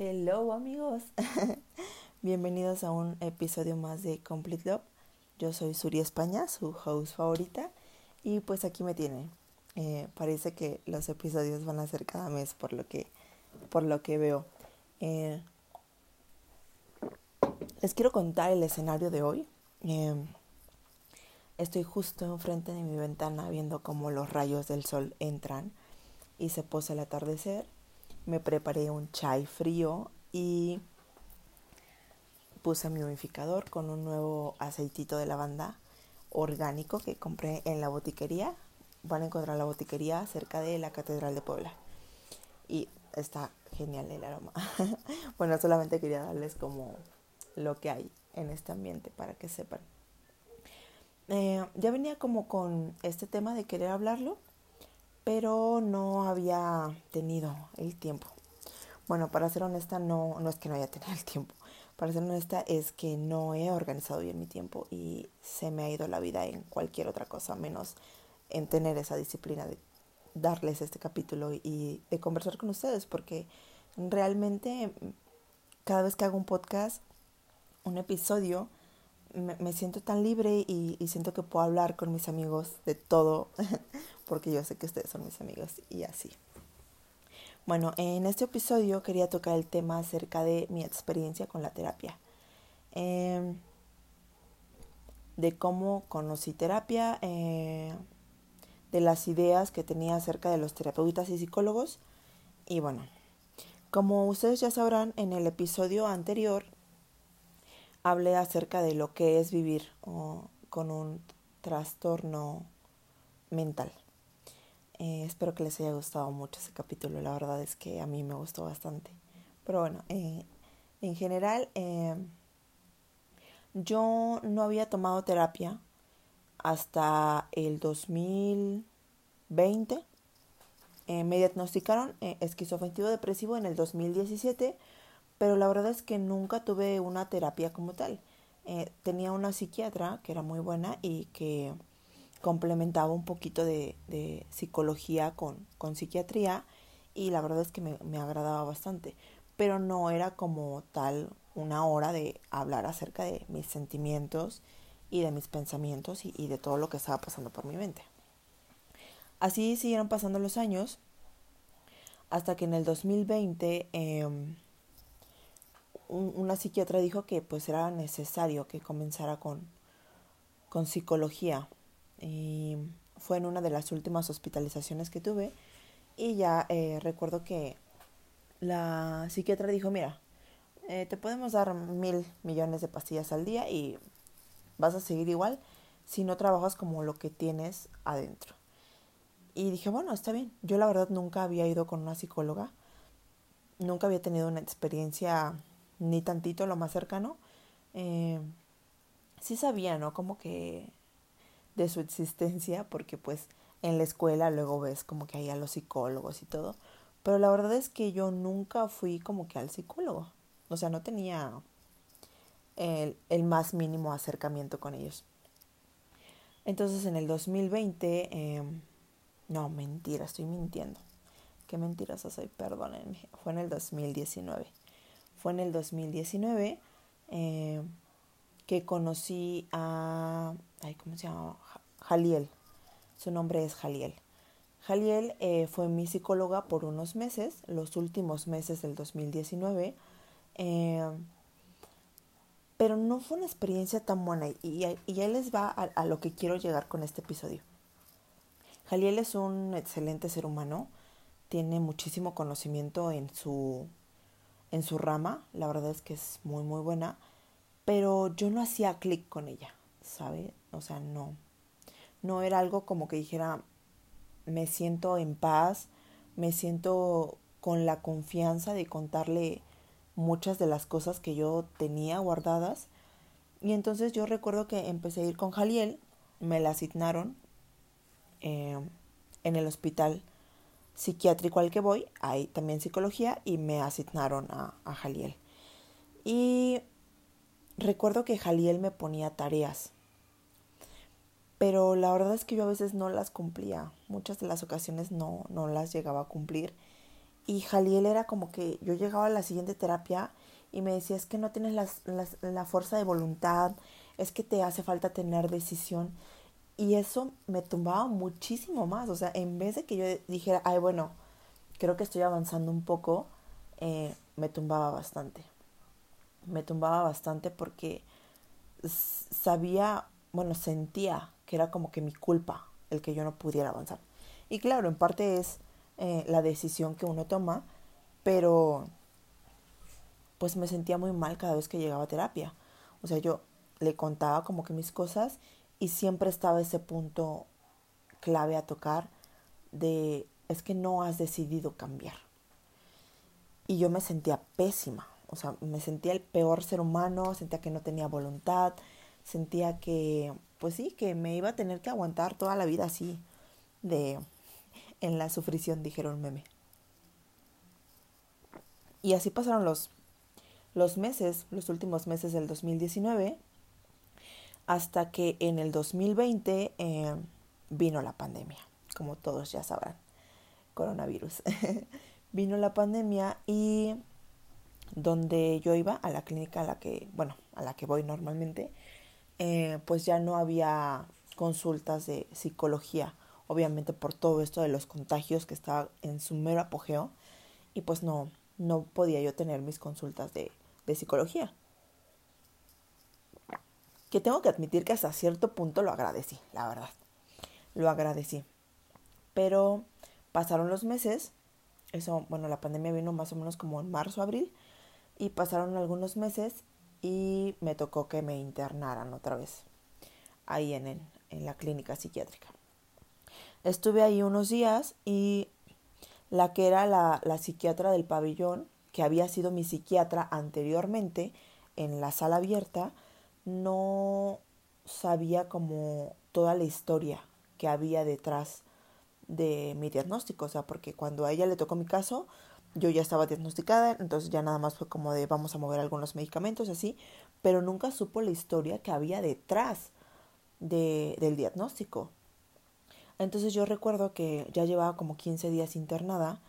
Hello amigos, bienvenidos a un episodio más de Complete Love. Yo soy Suri España, su host favorita, y pues aquí me tienen. Eh, parece que los episodios van a ser cada mes por lo que, por lo que veo. Eh, les quiero contar el escenario de hoy. Eh, estoy justo enfrente de mi ventana viendo cómo los rayos del sol entran y se posa el atardecer me preparé un chai frío y puse mi humidificador con un nuevo aceitito de lavanda orgánico que compré en la botiquería. Van a encontrar la botiquería cerca de la Catedral de Puebla. Y está genial el aroma. bueno, solamente quería darles como lo que hay en este ambiente para que sepan. Eh, ya venía como con este tema de querer hablarlo pero no había tenido el tiempo. Bueno, para ser honesta, no, no es que no haya tenido el tiempo. Para ser honesta, es que no he organizado bien mi tiempo y se me ha ido la vida en cualquier otra cosa, menos en tener esa disciplina de darles este capítulo y de conversar con ustedes, porque realmente cada vez que hago un podcast, un episodio, me, siento tan libre y, y, siento que puedo hablar con mis amigos de todo, porque yo sé que ustedes son mis amigos y así. Bueno, en este episodio quería tocar el tema acerca de mi experiencia con la terapia. Em, de cómo conocí terapia, eh, de las ideas que tenía acerca de los terapeutas y psicólogos. Y bueno, como ustedes ya sabrán, en el episodio anterior hablé acerca de lo que es vivir con un trastorno mental. Eh, espero que les haya gustado mucho ese capítulo, la verdad es que a mí me gustó bastante. Pero bueno, eh, en general eh, yo no había tomado terapia hasta el 2020. me diagnosticaron esquizofrénico depresivo en el 2017, pero la verdad es que nunca tuve una terapia como tal. tenía una psiquiatra que era muy buena y que complementaba un poquito de, psicología con, psiquiatría y la verdad es que me, agradaba bastante, pero no era como tal una hora de hablar acerca de mis sentimientos y de mis pensamientos y, de todo lo que estaba pasando por mi mente. Así siguieron pasando los años hasta que en el 2020 eh, un, una psiquiatra dijo que pues era necesario que comenzara con, con psicología fue en una de las últimas hospitalizaciones que tuve y ya eh, recuerdo que la psiquiatra dijo, mira, eh, te podemos dar mil millones de pastillas al día y vas a seguir igual si no trabajas como lo que tienes adentro. Y dije, bueno, está bien. Yo la verdad nunca había ido con una psicóloga, nunca había tenido una experiencia ni tantito lo más cercano. Eh, sí sabía, ¿no? Como que de su existencia, porque pues en la escuela luego ves como que hay a los psicólogos y todo, pero la verdad es que yo nunca fui como que al psicólogo, o sea, no tenía el, el más mínimo acercamiento con ellos. Entonces en el 2020, em, no, mentira, estoy mintiendo. Qué mentirosa soy, perdónenme. Fue en el 2019. Fue en el 2019 eh, que conocí a, ay, ¿cómo se llama? Jaliel. Su nombre es Jaliel. Jaliel eh, fue mi psicóloga por unos meses, los últimos meses del 2019. Eh, pero no fue una experiencia tan buena y, y ahí les va a, a, lo que quiero llegar con este episodio. Jaliel es un excelente ser humano, tiene muchísimo conocimiento en su, en su rama, la verdad es que es muy muy buena pero yo no hacía clic con ella, ¿sabe? O sea, no. No era algo como que dijera, me siento en paz, me siento con la confianza de contarle muchas de las cosas que yo tenía guardadas. Y entonces yo recuerdo que empecé a ir con Jaliel, me la asignaron eh, en el hospital psiquiátrico al que voy, hay también psicología, y me asignaron a, a Jaliel. Y Recuerdo que Jaliel me ponía tareas, pero la verdad es que yo a veces no las cumplía, muchas de las ocasiones no, no las llegaba a cumplir Y Jaliel era como que yo llegaba a la siguiente terapia y me decía, es que no tienes las, las, la fuerza de voluntad, es que te hace falta tener decisión. Y eso me tumbaba muchísimo más. O sea, en vez de que yo dijera, ay, bueno, creo que estoy avanzando un poco, eh, me tumbaba bastante. Me tumbaba bastante porque sabía, bueno, sentía que era como que mi culpa el que yo no pudiera avanzar. Y claro, en parte es eh, la decisión que uno toma, pero pues me sentía muy mal cada vez que llegaba a terapia. O sea, yo le contaba como que mis cosas y siempre estaba ese punto clave a tocar de es que no has decidido cambiar. Y yo me sentía pésima, o sea, me sentía el peor ser humano, sentía que no tenía voluntad, sentía que, pues sí, que me iba a tener que aguantar toda la vida así, de, en la sufrición, dijeron meme. Y así pasaron los, los meses, los últimos meses del 2019, hasta que en el 2020 eh, vino la pandemia, como todos ya sabrán, coronavirus. vino la pandemia y donde yo iba, a la clínica a la que, bueno, a la que voy normalmente, eh, pues ya no había consultas de psicología, obviamente por todo esto de los contagios que estaba en su mero apogeo, y pues no, no podía yo tener mis consultas de, de psicología. Que tengo que admitir que hasta cierto punto lo agradecí, la verdad. Lo agradecí. Pero pasaron los meses, eso, bueno, la pandemia vino más o menos como en marzo, abril, y pasaron algunos meses y me tocó que me internaran otra vez ahí en, en, la clínica psiquiátrica. Estuve ahí unos días y la que era la, la psiquiatra del pabellón, que había sido mi psiquiatra anteriormente en la sala abierta, no sabía como toda la historia que había detrás de mi diagnóstico, o sea, porque cuando a ella le tocó mi caso, yo ya estaba diagnosticada, entonces ya nada más fue como de vamos a mover algunos medicamentos así, pero nunca supo la historia que había detrás de, del diagnóstico. Entonces yo recuerdo que ya llevaba como 15 días internada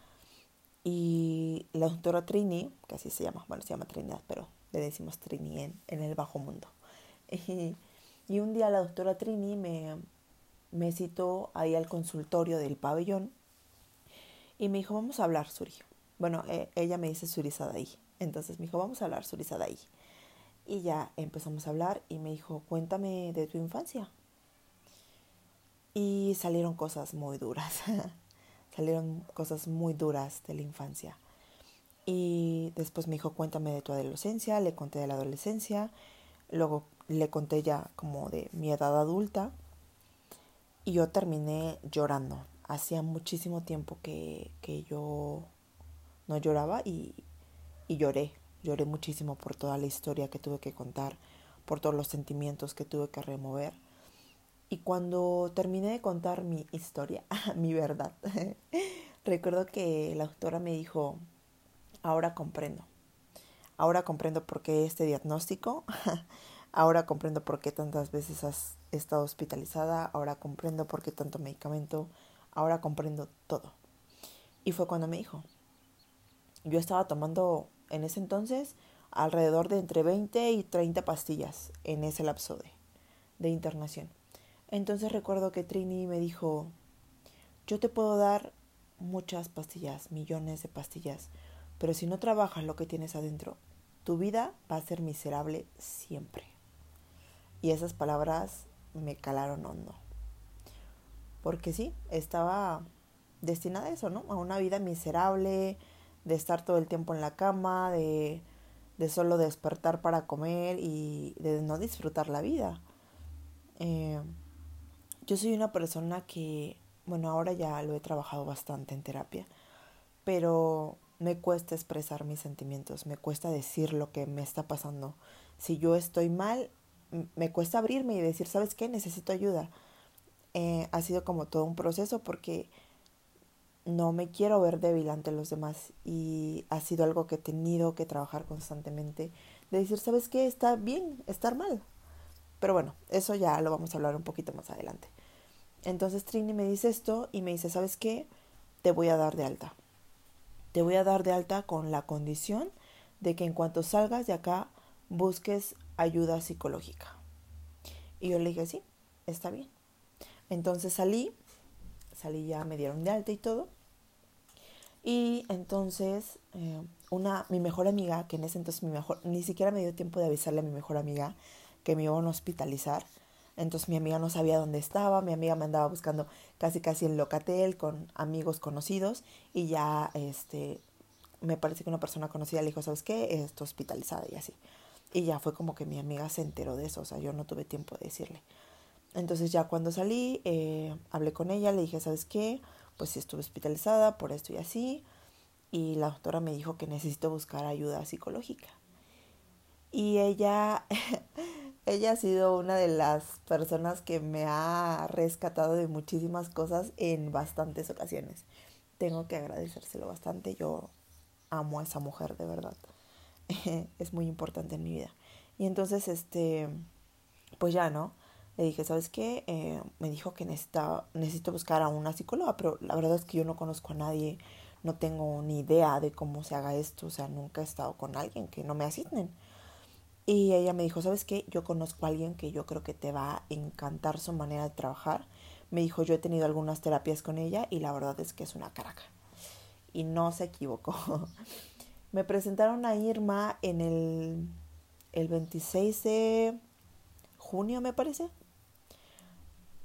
y la doctora Trini, que así se llama, bueno, se llama Trinidad, pero le decimos Trini en, el bajo mundo. Y, y un día la doctora Trini me, me citó ahí al consultorio del pabellón y me dijo, vamos a hablar, Suri. Bueno, eh, ella me dice ahí. Entonces me dijo, vamos a hablar ahí. Y ya empezamos a hablar y me dijo, cuéntame de tu infancia. Y salieron cosas muy duras. salieron cosas muy duras de la infancia. Y después me dijo, cuéntame de tu adolescencia. Le conté de la adolescencia. Luego le conté ya como de mi edad adulta. Y yo terminé llorando. Hacía muchísimo tiempo que, que yo no lloraba y, lloré. Lloré muchísimo por toda la historia que tuve que contar, por todos los sentimientos que tuve que remover. Y cuando terminé de contar mi historia, mi verdad, recuerdo que la doctora me dijo, ahora comprendo. Ahora comprendo por qué este diagnóstico. ahora comprendo por qué tantas veces has estado hospitalizada. Ahora comprendo por qué tanto medicamento. Ahora comprendo todo. Y fue cuando me dijo, yo estaba tomando en ese entonces alrededor de entre 20 y 30 pastillas en ese lapso de, de internación. Entonces recuerdo que Trini me dijo, yo te puedo dar muchas pastillas, millones de pastillas, pero si no trabajas lo que tienes adentro, tu vida va a ser miserable siempre. Y esas palabras me calaron hondo. Porque sí, estaba destinada a eso, ¿no? A una vida miserable, de estar todo el tiempo en la cama, de, de solo despertar para comer y de no disfrutar la vida. Eh, yo soy una persona que, bueno, ahora ya lo he trabajado bastante en terapia, pero me cuesta expresar mis sentimientos, me cuesta decir lo que me está pasando. Si yo estoy mal, me cuesta abrirme y decir, ¿sabes qué? Necesito ayuda. Eh, ha sido como todo un proceso porque no me quiero ver débil ante los demás y ha sido algo que he tenido que trabajar constantemente de decir, ¿sabes qué? Está bien estar mal. Pero bueno, eso ya lo vamos a hablar un poquito más adelante. Entonces Trini me dice esto y me dice, ¿sabes qué? Te voy a dar de alta. te voy a dar de alta con la condición de que en cuanto salgas de acá busques ayuda psicológica. Y yo le dije, sí, está bien. Entonces salí, salí ya, me dieron de alta y todo. Y entonces eh, una, mi mejor amiga, que en ese entonces mi mejor, ni siquiera me dio tiempo de avisarle a mi mejor amiga que me iban a hospitalizar. Entonces mi amiga no sabía dónde estaba, mi amiga me andaba buscando casi casi en Locatel con amigos conocidos y ya este me parece que una persona conocida le dijo, ¿sabes qué? Estoy hospitalizada y así. Y ya fue como que mi amiga se enteró de eso, o sea, yo no tuve tiempo de decirle. Entonces ya cuando salí, eh, hablé con ella, le dije, ¿sabes qué? Pues sí estuve hospitalizada por esto y así. Y la doctora me dijo que necesito buscar ayuda psicológica. Y ella, ella ha sido una de las personas que me ha rescatado de muchísimas cosas en bastantes ocasiones. Tengo que agradecérselo bastante. Yo amo a esa mujer, de verdad. es muy importante en mi vida. Y entonces, este, pues ya, ¿no? Le dije, ¿sabes qué? Eh, me dijo que necesita, necesito buscar a una psicóloga, pero la verdad es que yo no conozco a nadie, no tengo ni idea de cómo se haga esto, o sea, nunca he estado con alguien que no me asignen. Y ella me dijo, ¿sabes qué? Yo conozco a alguien que yo creo que te va a encantar su manera de trabajar. Me dijo, yo he tenido algunas terapias con ella y la verdad es que es una caraca. Y no se equivocó. me presentaron a Irma en el, el 26 de junio, me parece.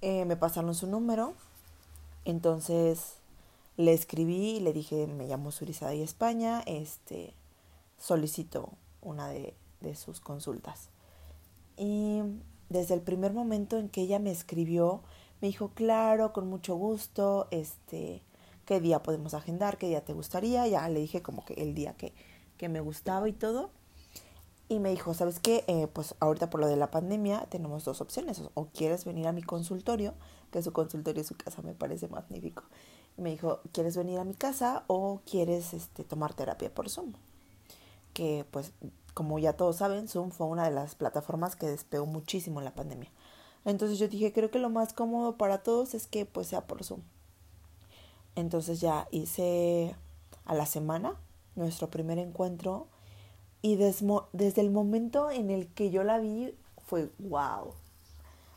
Eh, me pasaron su número. Entonces le escribí y le dije, me llamo Surizada y España, este, solicito una de de sus consultas. Y desde el primer momento en que ella me escribió, me dijo, claro, con mucho gusto, este, qué día podemos agendar, qué día te gustaría. Ya le dije como que el día que, que me gustaba y todo. Y me dijo, ¿sabes qué? Eh, pues ahorita por lo de la pandemia tenemos dos opciones. O quieres venir a mi consultorio, que su consultorio y su casa me parece magnífico. Me dijo, ¿quieres venir a mi casa o quieres este, tomar terapia por Zoom? Que pues como ya todos saben, Zoom fue una de las plataformas que despegó muchísimo en la pandemia. Entonces yo dije, creo que lo más cómodo para todos es que pues sea por Zoom. Entonces ya hice a la semana nuestro primer encuentro y desde el momento en el que yo la vi fue, wow,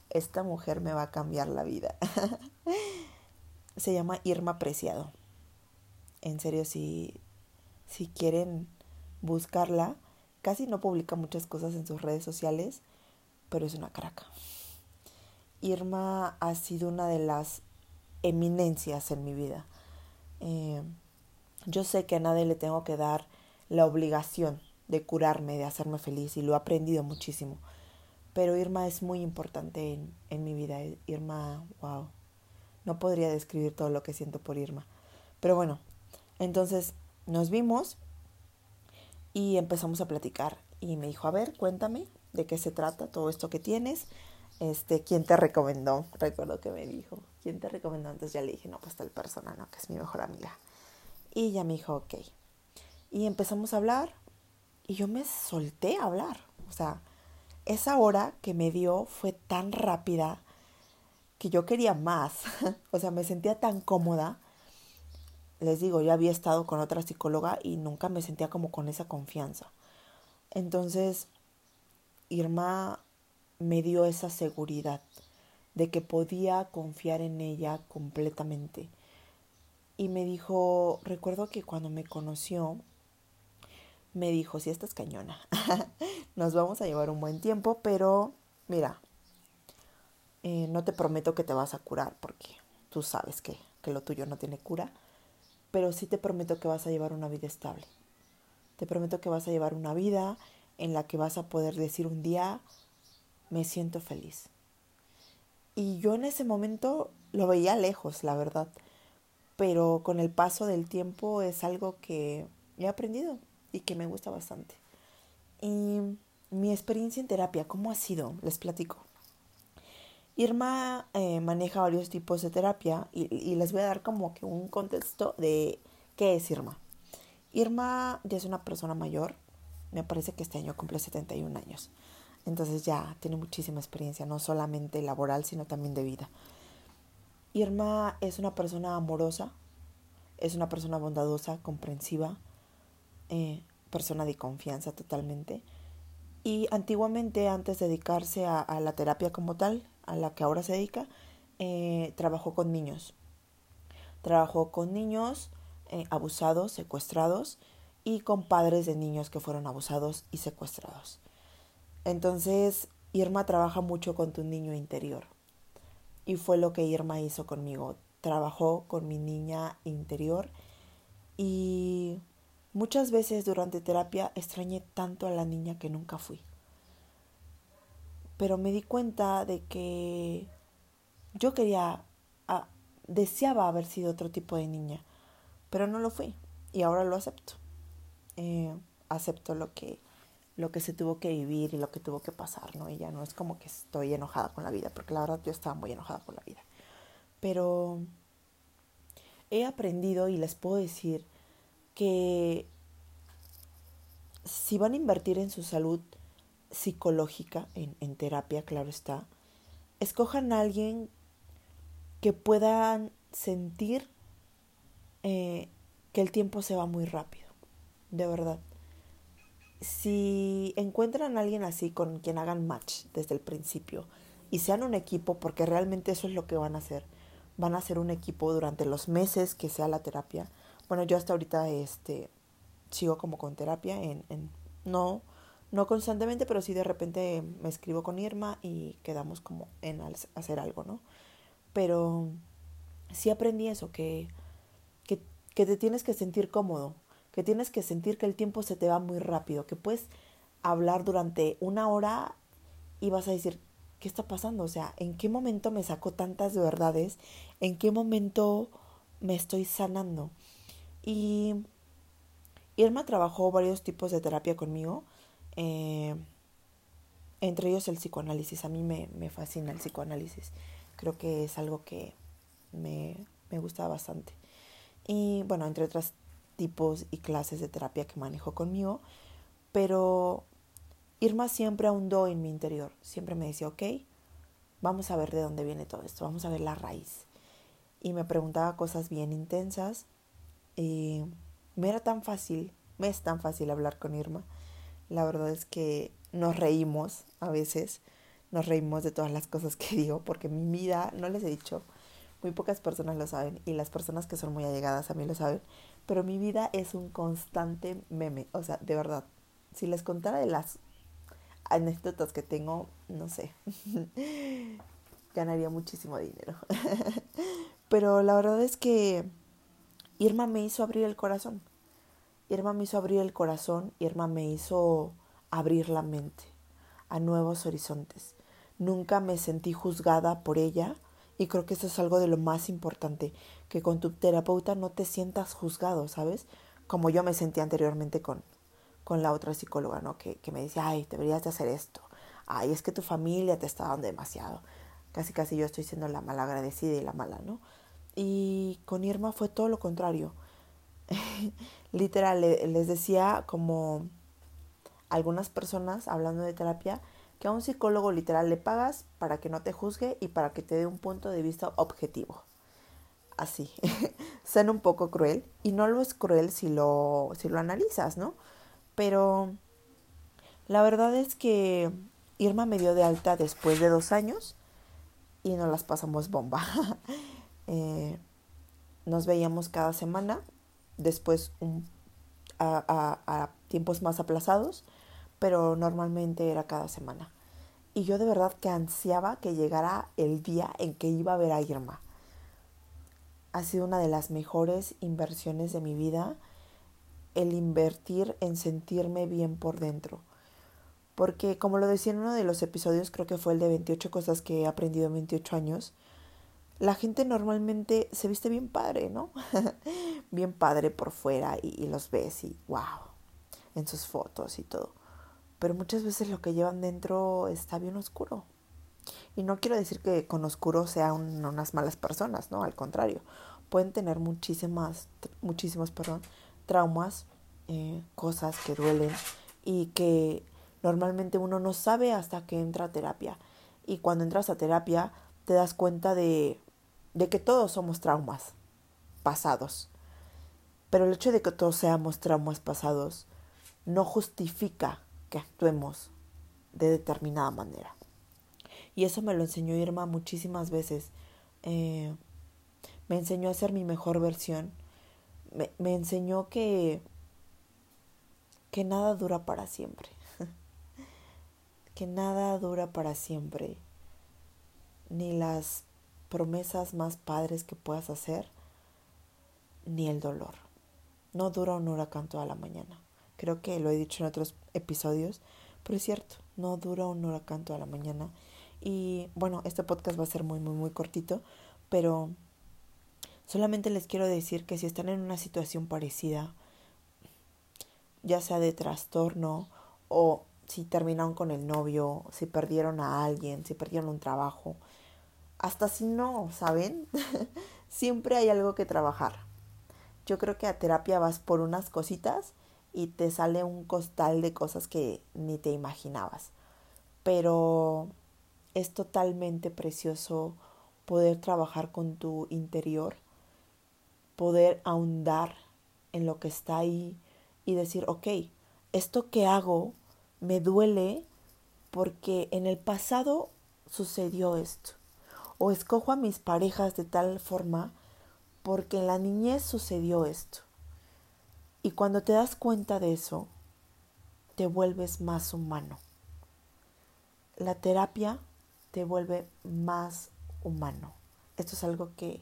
esta mujer me va a cambiar la vida. Se llama Irma Preciado. En serio, si, si quieren buscarla, Casi no publica muchas cosas en sus redes sociales, pero es una craca. Irma ha sido una de las eminencias en mi vida. Eh, yo sé que a nadie le tengo que dar la obligación de curarme, de hacerme feliz, y lo he aprendido muchísimo. Pero Irma es muy importante en, en mi vida. Irma, wow. No podría describir todo lo que siento por Irma. Pero bueno, entonces nos vimos y empezamos a platicar y me dijo, a ver, cuéntame de qué se trata todo esto que tienes. Este, ¿quién te recomendó? Recuerdo que me dijo, ¿quién te recomendó? Entonces ya le dije, no, pues tal persona, ¿no? Que es mi mejor amiga. Y ya me dijo, ok. Y empezamos a hablar y yo me solté a hablar. O sea, esa hora que me dio fue tan rápida que yo quería más. o sea, me sentía tan cómoda les digo, ya había estado con otra psicóloga y nunca me sentía como con esa confianza. Entonces, Irma me dio esa seguridad de que podía confiar en ella completamente. Y me dijo, recuerdo que cuando me conoció, me dijo, si estás cañona, nos vamos a llevar un buen tiempo, pero mira, eh, no te prometo que te vas a curar porque tú sabes que, que lo tuyo no tiene cura pero sí te prometo que vas a llevar una vida estable. Te prometo que vas a llevar una vida en la que vas a poder decir un día, me siento feliz. Y yo en ese momento lo veía lejos, la verdad, pero con el paso del tiempo es algo que he aprendido y que me gusta bastante. Y mi experiencia en terapia, ¿cómo ha sido? Les platico. Irma eh, maneja varios tipos de terapia y, les voy a dar como que un contexto de qué es Irma. Irma ya es una persona mayor, me parece que este año cumple 71 años, entonces ya tiene muchísima experiencia, no solamente laboral, sino también de vida. Irma es una persona amorosa, es una persona bondadosa, comprensiva, eh, persona de confianza totalmente. Y antiguamente, antes de dedicarse a, la terapia como tal, a la que ahora se dedica, eh, trabajó con niños. Trabajó con niños eh, abusados, secuestrados y con padres de niños que fueron abusados y secuestrados. Entonces, Irma trabaja mucho con tu niño interior. Y fue lo que Irma hizo conmigo. Trabajó con mi niña interior y muchas veces durante terapia extrañé tanto a la niña que nunca fui. Pero me di cuenta de que yo quería, deseaba haber sido otro tipo de niña, pero no lo fui y ahora lo acepto. Eh, acepto lo que lo que se tuvo que vivir y lo que tuvo que pasar, ¿no? Y ya no es como que estoy enojada con la vida, porque la verdad yo estaba muy enojada con la vida. Pero he aprendido y les puedo decir que si van a invertir en su salud psicológica, en, terapia, claro está, escojan a alguien que puedan sentir eh, que el tiempo se va muy rápido, de verdad si encuentran a alguien así con quien hagan match desde el principio y sean un equipo, porque realmente eso es lo que van a hacer, van a ser un equipo durante los meses que sea la terapia. Bueno, yo hasta ahorita este sigo como con terapia en, en no no constantemente, pero sí de repente me escribo con Irma y quedamos como en hacer algo, ¿no? Pero sí aprendí eso, que, que, que te tienes que sentir cómodo que tienes que sentir que el tiempo se te va muy rápido, que puedes hablar durante una hora y vas a decir, ¿qué está pasando? O sea, ¿en qué momento me sacó tantas verdades? ¿En qué momento me estoy sanando? Y Irma trabajó varios tipos de terapia conmigo, eh, entre ellos el psicoanálisis. A mí me, me, fascina el psicoanálisis. Creo que es algo que me, me gusta bastante. Y bueno, entre otras tipos y clases de terapia que manejó conmigo, pero Irma siempre ahondó en mi interior, siempre me decía, ok, vamos a ver de dónde viene todo esto, vamos a ver la raíz. Y me preguntaba cosas bien intensas y me era tan fácil, me es tan fácil hablar con Irma. La verdad es que nos reímos a veces, nos reímos de todas las cosas que digo, porque mi vida, no les he dicho, muy pocas personas lo saben y las personas que son muy allegadas a mí lo saben, pero mi vida es un constante meme, o sea, de verdad. Si les contara de las anécdotas que tengo, no sé, ganaría muchísimo dinero. pero la verdad es que Irma me hizo abrir el corazón. Irma me hizo abrir el corazón, Irma me hizo abrir la mente a nuevos horizontes. Nunca me sentí juzgada por ella y creo que eso es algo de lo más importante, que con tu terapeuta no te sientas juzgado, ¿sabes? Como yo me sentí anteriormente con, con la otra psicóloga, ¿no? Que, que me decía, ay, deberías de hacer esto. Ay, es que tu familia te está dando demasiado. Casi, casi yo estoy siendo la mala agradecida y la mala, ¿no? Y con Irma fue todo lo contrario. Literal, les decía como algunas personas hablando de terapia, que a un psicólogo literal le pagas para que no te juzgue y para que te dé un punto de vista objetivo. Así. Suena un poco cruel y no lo es cruel si lo, si lo analizas, ¿no? Pero la verdad es que Irma me dio de alta después de dos años y nos las pasamos bomba. Eh, nos veíamos cada semana, después a, a tiempos más aplazados pero normalmente era cada semana. Y yo de verdad que ansiaba que llegara el día en que iba a ver a Irma. Ha sido una de las mejores inversiones de mi vida el invertir en sentirme bien por dentro. Porque como lo decía en uno de los episodios, creo que fue el de 28 cosas que he aprendido en 28 años, la gente normalmente se viste bien padre, ¿no? bien padre por fuera y, los ves y wow, en sus fotos y todo pero muchas veces lo que llevan dentro está bien oscuro. Y no quiero decir que con oscuro sean unas malas personas, no, al contrario, pueden tener muchísimas, muchísimos, perdón, traumas, eh, cosas que duelen y que normalmente uno no sabe hasta que entra a terapia. Y cuando entras a terapia te das cuenta de, de que todos somos traumas pasados Pero el hecho de que todos seamos traumas pasados no justifica que actuemos de determinada manera. Y eso me lo enseñó Irma muchísimas veces. Eh, me enseñó a ser mi mejor versión. Me, me enseñó que, que nada dura para siempre. que nada dura para siempre. Ni las promesas más padres que puedas hacer, ni el dolor. No dura un huracán toda la mañana. Creo que lo he dicho en otros episodios, pero es cierto, no dura un huracán toda la mañana. Y bueno, este podcast va a ser muy, muy, muy cortito, pero solamente les quiero decir que si están en una situación parecida, ya sea de trastorno o si terminaron con el novio, si perdieron a alguien, si perdieron un trabajo, hasta si no, ¿saben? Siempre hay algo que trabajar. Yo creo que a terapia vas por unas cositas y te sale un costal de cosas que ni te imaginabas. Pero es totalmente precioso poder trabajar con tu interior, poder ahondar en lo que está ahí y decir, ok, esto que hago me duele porque en el pasado sucedió esto. O escojo a mis parejas de tal forma porque en la niñez sucedió esto. Y cuando te das cuenta de eso, te vuelves más humano. La terapia te vuelve más humano. Esto es algo que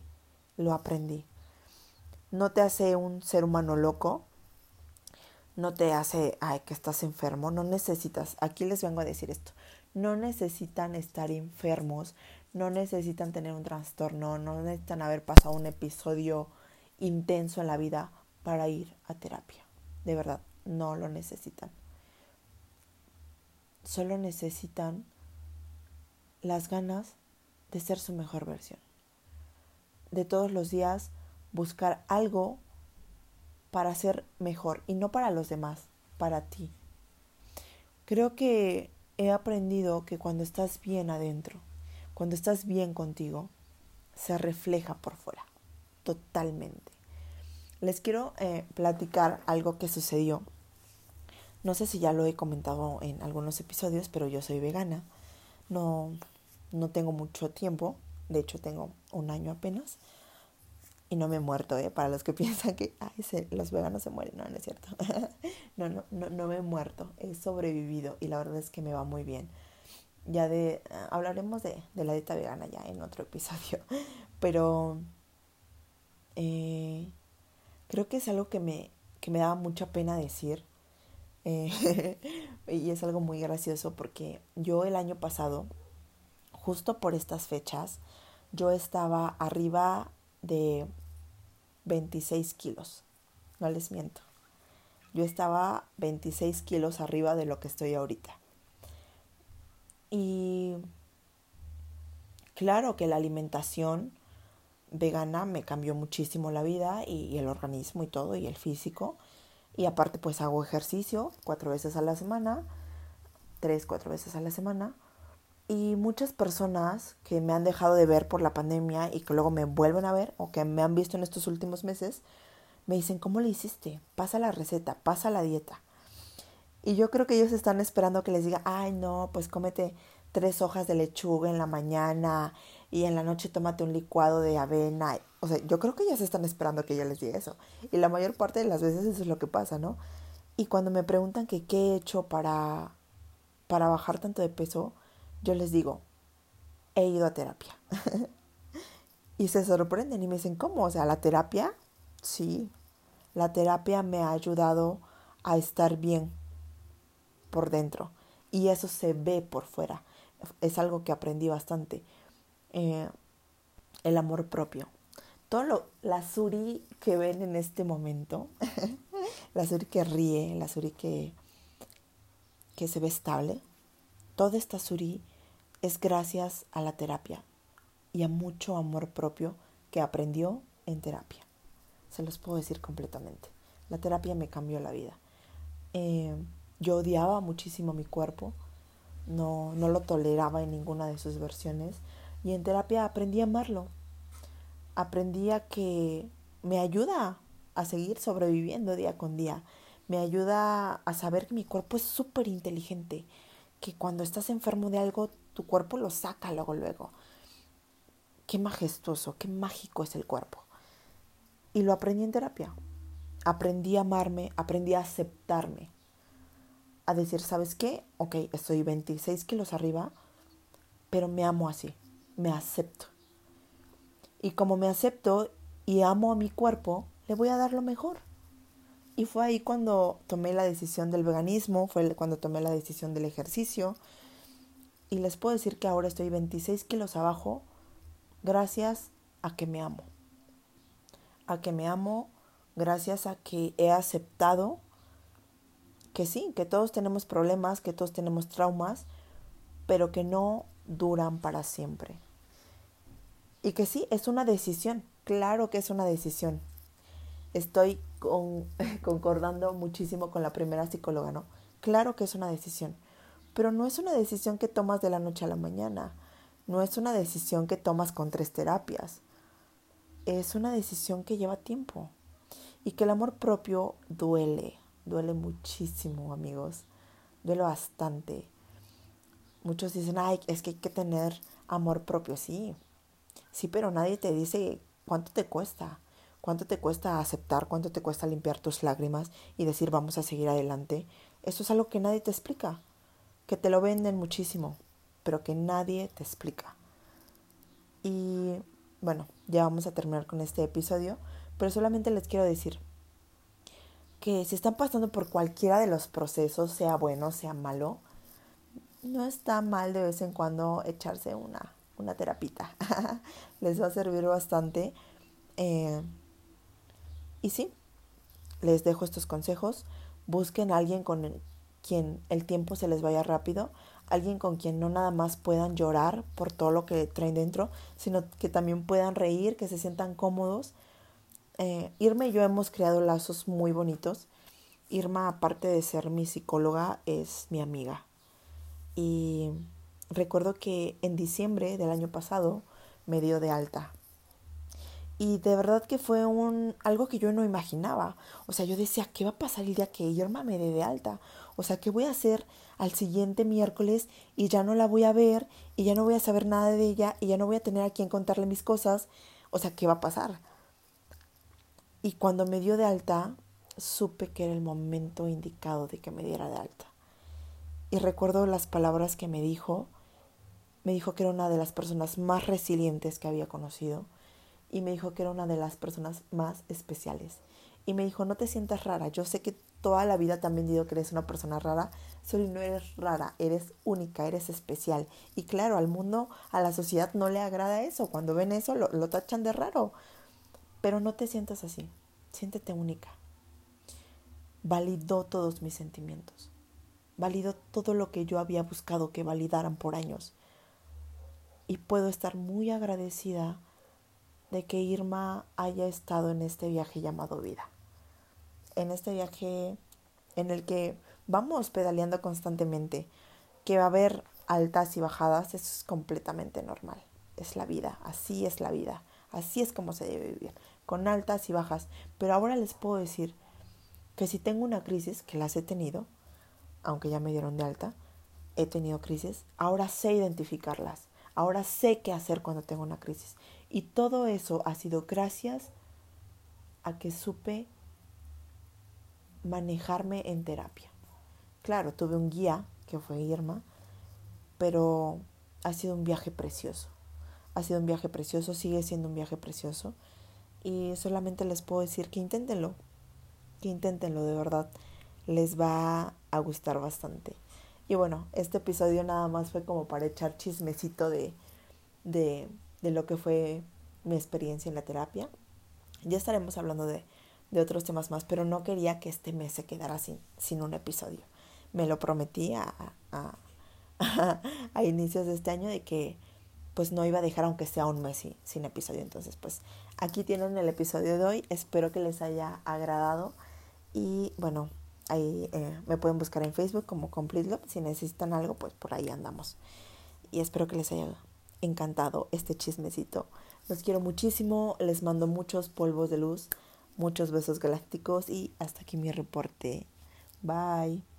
lo aprendí. No te hace un ser humano loco, no te hace, ay, que estás enfermo, no necesitas, aquí les vengo a decir esto, no necesitan estar enfermos, no necesitan tener un trastorno, no necesitan haber pasado un episodio intenso en la vida para ir a terapia. De verdad, no lo necesitan. Solo necesitan las ganas de ser su mejor versión. De todos los días buscar algo para ser mejor y no para los demás, para ti. Creo que he aprendido que cuando estás bien adentro, cuando estás bien contigo, se refleja por fuera, totalmente. Les quiero eh, platicar algo que sucedió. No sé si ya lo he comentado en algunos episodios, pero yo soy vegana. No, no tengo mucho tiempo, de hecho tengo un año apenas y no me he muerto, ¿eh? Para los que piensan que Ay, los veganos se mueren, no, no es cierto. no, no, no, no me he muerto, he sobrevivido y la verdad es que me va muy bien. Ya de, ah, hablaremos de, de la dieta vegana ya en otro episodio, pero eh, creo que es algo que me, que me daba mucha pena decir. Eh, y es algo muy gracioso porque yo el año pasado justo por estas fechas, yo estaba arriba de 26 kilos. No les miento. Yo estaba 26 kilos arriba de lo que estoy ahorita. Y claro que la alimentación vegana me cambió muchísimo la vida y, el organismo y todo y el físico. Y aparte pues hago ejercicio cuatro veces a la semana, tres, cuatro veces a la semana. Y muchas personas que me han dejado de ver por la pandemia y que luego me vuelven a ver o que me han visto en estos últimos meses, me dicen, ¿cómo le hiciste? Pasa la receta, pasa la dieta. Y yo creo que ellos están esperando que les diga, ay no, pues cómete tres hojas de lechuga en la mañana y en la noche tómate un licuado de avena. O sea, yo creo que ellos están esperando que yo les diga eso. Y la mayor parte de las veces eso es lo que pasa, ¿no? Y cuando me preguntan qué he hecho para, para bajar tanto de peso, yo les digo, he ido a terapia. y se sorprenden y me dicen, ¿cómo? O sea, la terapia, sí, la terapia me ha ayudado a estar bien por dentro y eso se ve por fuera. Es algo que aprendí bastante. Eh, el amor propio. Todo lo, la Suri que ven en este momento, la Suri que ríe, la Suri que, que se ve estable, toda esta Suri es gracias a la terapia y a mucho amor propio que aprendió en terapia. Se los puedo decir completamente. La terapia me cambió la vida. Eh, yo odiaba muchísimo mi cuerpo, no, no lo toleraba en ninguna de sus versiones y en terapia aprendí a amarlo. Aprendí a que me ayuda a seguir sobreviviendo día con día. Me ayuda a saber que mi cuerpo es súper inteligente, que cuando estás enfermo de algo, tu cuerpo lo saca luego, luego. Qué majestuoso, qué mágico es el cuerpo. Y lo aprendí en terapia. Aprendí a amarme, aprendí a aceptarme. A decir, ¿sabes qué? Ok, estoy 26 kilos arriba, pero me amo así, me acepto. Y como me acepto y amo a mi cuerpo, le voy a dar lo mejor. Y fue ahí cuando tomé la decisión del veganismo, fue cuando tomé la decisión del ejercicio. Y les puedo decir que ahora estoy 26 kilos abajo gracias a que me amo. A que me amo gracias a que he aceptado que sí, que todos tenemos problemas, que todos tenemos traumas, pero que no duran para siempre. Y que sí, es una decisión, claro que es una decisión. Estoy concordando muchísimo con la primera psicóloga, ¿no? Claro que es una decisión, pero no es una decisión que tomas de la noche a la mañana, no es una decisión que tomas con tres terapias, es una decisión que lleva tiempo y que el amor propio duele, duele muchísimo, amigos, duele bastante. Muchos dicen, ay, es que hay que tener amor propio, sí, sí, pero nadie te dice cuánto te cuesta, cuánto te cuesta aceptar, cuánto te cuesta limpiar tus lágrimas y decir vamos a seguir adelante. Eso es algo que nadie te explica, que te lo venden muchísimo, pero que nadie te explica. Y bueno, ya vamos a terminar con este episodio, pero solamente les quiero decir que si están pasando por cualquiera de los procesos, sea bueno, sea malo, no está mal de vez en cuando echarse una, una terapita. les va a servir bastante. Eh, y sí, les dejo estos consejos. Busquen a alguien con quien el tiempo se les vaya rápido, alguien con quien no nada más puedan llorar por todo lo que traen dentro, sino que también puedan reír, que se sientan cómodos. Eh, Irma y yo hemos creado lazos muy bonitos. Irma, aparte de ser mi psicóloga, es mi amiga. Y recuerdo que en diciembre del año pasado me dio de alta y de verdad que fue un algo que yo no imaginaba. O sea, yo decía, ¿qué va a pasar el día que Irma me dé de alta? O sea, ¿qué voy a hacer al siguiente miércoles y ya no la voy a ver y ya no voy a saber nada de ella y ya no voy a tener a quien contarle mis cosas? O sea, ¿qué va a pasar? Y cuando me dio de alta, supe que era el momento indicado de que me diera de alta. Y recuerdo las palabras que me dijo. Me dijo que era una de las personas más resilientes que había conocido y me dijo que era una de las personas más especiales. Y me dijo, no te sientas rara, yo sé que toda la vida te han vendido que eres una persona rara, solo no eres rara, eres única, eres especial. Y claro, al mundo, a la sociedad no le agrada eso, cuando ven eso lo, lo tachan de raro. Pero no te sientas así, siéntete única. Validó todos mis sentimientos, validó todo lo que yo había buscado que validaran por años. Y puedo estar muy agradecida de que Irma haya estado en este viaje llamado vida. En este viaje en el que vamos pedaleando constantemente, que va a haber altas y bajadas, eso es completamente normal. Es la vida, así es la vida, así es como se debe vivir, con altas y bajas. Pero ahora les puedo decir que si tengo una crisis, que las he tenido, aunque ya me dieron de alta, he tenido crisis, ahora sé identificarlas, ahora sé qué hacer cuando tengo una crisis y todo eso ha sido gracias a que supe manejarme en terapia. Claro, tuve un guía, que fue Irma, pero ha sido un viaje precioso. Ha sido un viaje precioso, sigue siendo un viaje precioso. Y solamente les puedo decir que inténtenlo, que inténtenlo de verdad. Les va a gustar bastante. Y bueno, este episodio nada más fue como para echar chismecito de, de de lo que fue mi experiencia en la terapia. Ya estaremos hablando de, otros temas más, pero no quería que este mes se quedara sin, sin un episodio. Me lo prometí a, a, a, inicios de este año de que pues no iba a dejar aunque sea un mes sin, episodio. Entonces pues aquí tienen el episodio de hoy. Espero que les haya agradado. Y bueno, ahí eh, me pueden buscar en Facebook como Complete Love. Si necesitan algo, pues por ahí andamos. Y espero que les haya encantado este chismecito. Los quiero muchísimo, les mando muchos polvos de luz Muchos besos galácticos y hasta aquí mi reporte. Bye.